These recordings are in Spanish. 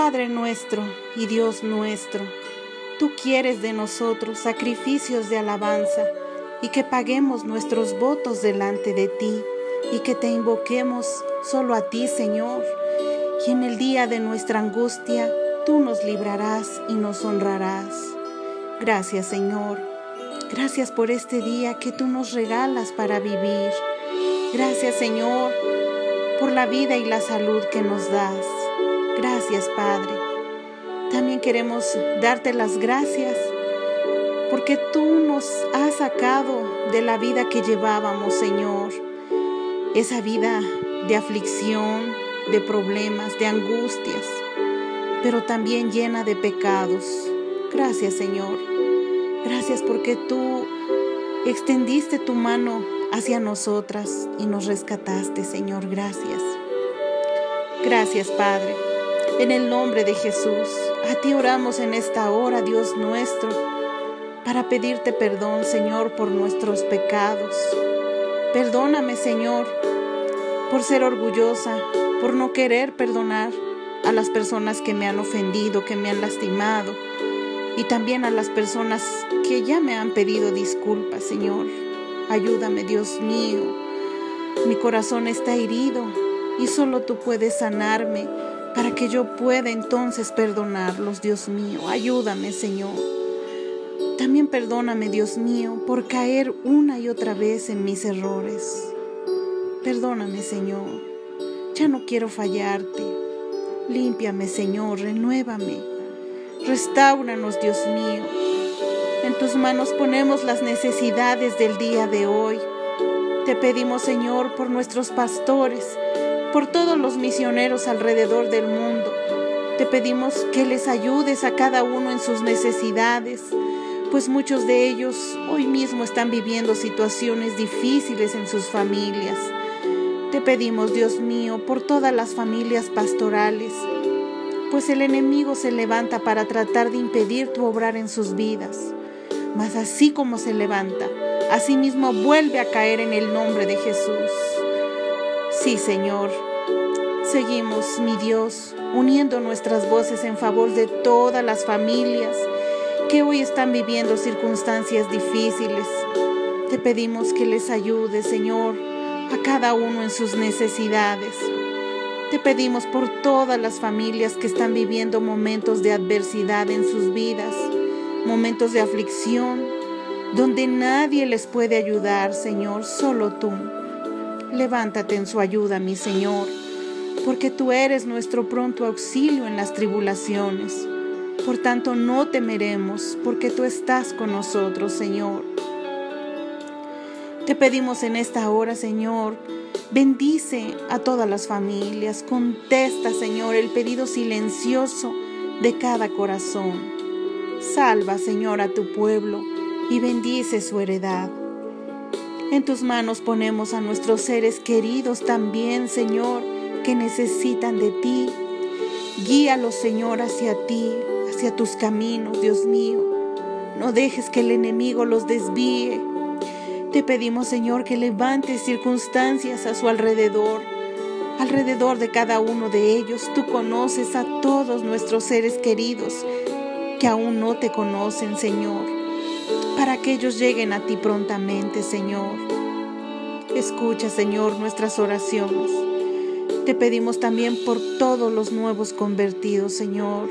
Padre nuestro y Dios nuestro, tú quieres de nosotros sacrificios de alabanza y que paguemos nuestros votos delante de ti y que te invoquemos solo a ti, Señor. Y en el día de nuestra angustia, tú nos librarás y nos honrarás. Gracias, Señor. Gracias por este día que tú nos regalas para vivir. Gracias, Señor, por la vida y la salud que nos das. Gracias, Padre. También queremos darte las gracias porque tú nos has sacado de la vida que llevábamos, Señor. Esa vida de aflicción, de problemas, de angustias, pero también llena de pecados. Gracias, Señor. Gracias porque tú extendiste tu mano hacia nosotras y nos rescataste, Señor. Gracias. Gracias, Padre. En el nombre de Jesús, a ti oramos en esta hora, Dios nuestro, para pedirte perdón, Señor, por nuestros pecados. Perdóname, Señor, por ser orgullosa, por no querer perdonar a las personas que me han ofendido, que me han lastimado, y también a las personas que ya me han pedido disculpas, Señor. Ayúdame, Dios mío. Mi corazón está herido y solo tú puedes sanarme para que yo pueda entonces perdonarlos, Dios mío. Ayúdame, Señor. También perdóname, Dios mío, por caer una y otra vez en mis errores. Perdóname, Señor. Ya no quiero fallarte. Límpiame, Señor, renuévame. Restauranos, Dios mío. En tus manos ponemos las necesidades del día de hoy. Te pedimos, Señor, por nuestros pastores, por todos los misioneros alrededor del mundo. Te pedimos que les ayudes a cada uno en sus necesidades, pues muchos de ellos hoy mismo están viviendo situaciones difíciles en sus familias. Te pedimos, Dios mío, por todas las familias pastorales, pues el enemigo se levanta para tratar de impedir tu obrar en sus vidas. Mas así como se levanta, así mismo vuelve a caer en el nombre de Jesús. Sí, Señor, seguimos, mi Dios, uniendo nuestras voces en favor de todas las familias que hoy están viviendo circunstancias difíciles. Te pedimos que les ayude, Señor, a cada uno en sus necesidades. Te pedimos por todas las familias que están viviendo momentos de adversidad en sus vidas, momentos de aflicción, donde nadie les puede ayudar, Señor, solo tú. Levántate en su ayuda, mi Señor, porque tú eres nuestro pronto auxilio en las tribulaciones. Por tanto, no temeremos, porque tú estás con nosotros, Señor. Te pedimos en esta hora, Señor, bendice a todas las familias, contesta, Señor, el pedido silencioso de cada corazón. Salva, Señor, a tu pueblo y bendice su heredad. En tus manos ponemos a nuestros seres queridos también, Señor, que necesitan de ti. Guíalos, Señor, hacia ti, hacia tus caminos, Dios mío. No dejes que el enemigo los desvíe. Te pedimos, Señor, que levantes circunstancias a su alrededor. Alrededor de cada uno de ellos, tú conoces a todos nuestros seres queridos que aún no te conocen, Señor, para que ellos lleguen a ti prontamente, Señor. Escucha, Señor, nuestras oraciones. Te pedimos también por todos los nuevos convertidos, Señor.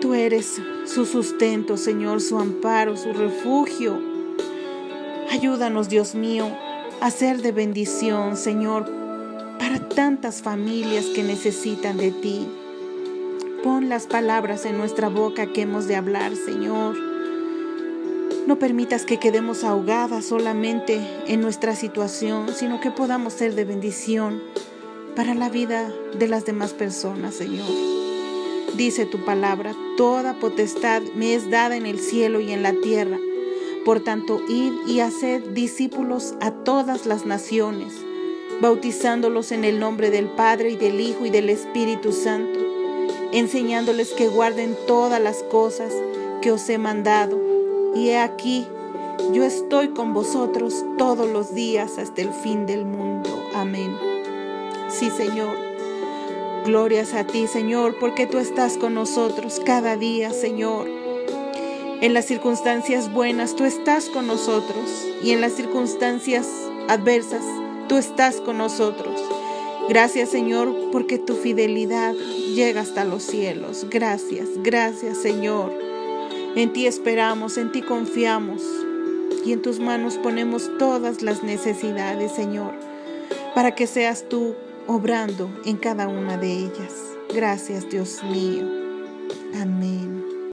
Tú eres su sustento, Señor, su amparo, su refugio. Ayúdanos, Dios mío, a ser de bendición, Señor, para tantas familias que necesitan de ti. Pon las palabras en nuestra boca que hemos de hablar, Señor. No permitas que quedemos ahogadas solamente en nuestra situación, sino que podamos ser de bendición para la vida de las demás personas, Señor. Dice tu palabra, toda potestad me es dada en el cielo y en la tierra. Por tanto, id y haced discípulos a todas las naciones, bautizándolos en el nombre del Padre y del Hijo y del Espíritu Santo, enseñándoles que guarden todas las cosas que os he mandado. Y he aquí, yo estoy con vosotros todos los días hasta el fin del mundo. Amén. Sí, Señor. Glorias a ti, Señor, porque tú estás con nosotros cada día, Señor. En las circunstancias buenas, tú estás con nosotros. Y en las circunstancias adversas, tú estás con nosotros. Gracias, Señor, porque tu fidelidad llega hasta los cielos. Gracias, gracias, Señor. En ti esperamos, en ti confiamos. Y en tus manos ponemos todas las necesidades, Señor, para que seas tú obrando en cada una de ellas. Gracias, Dios mío. Amén.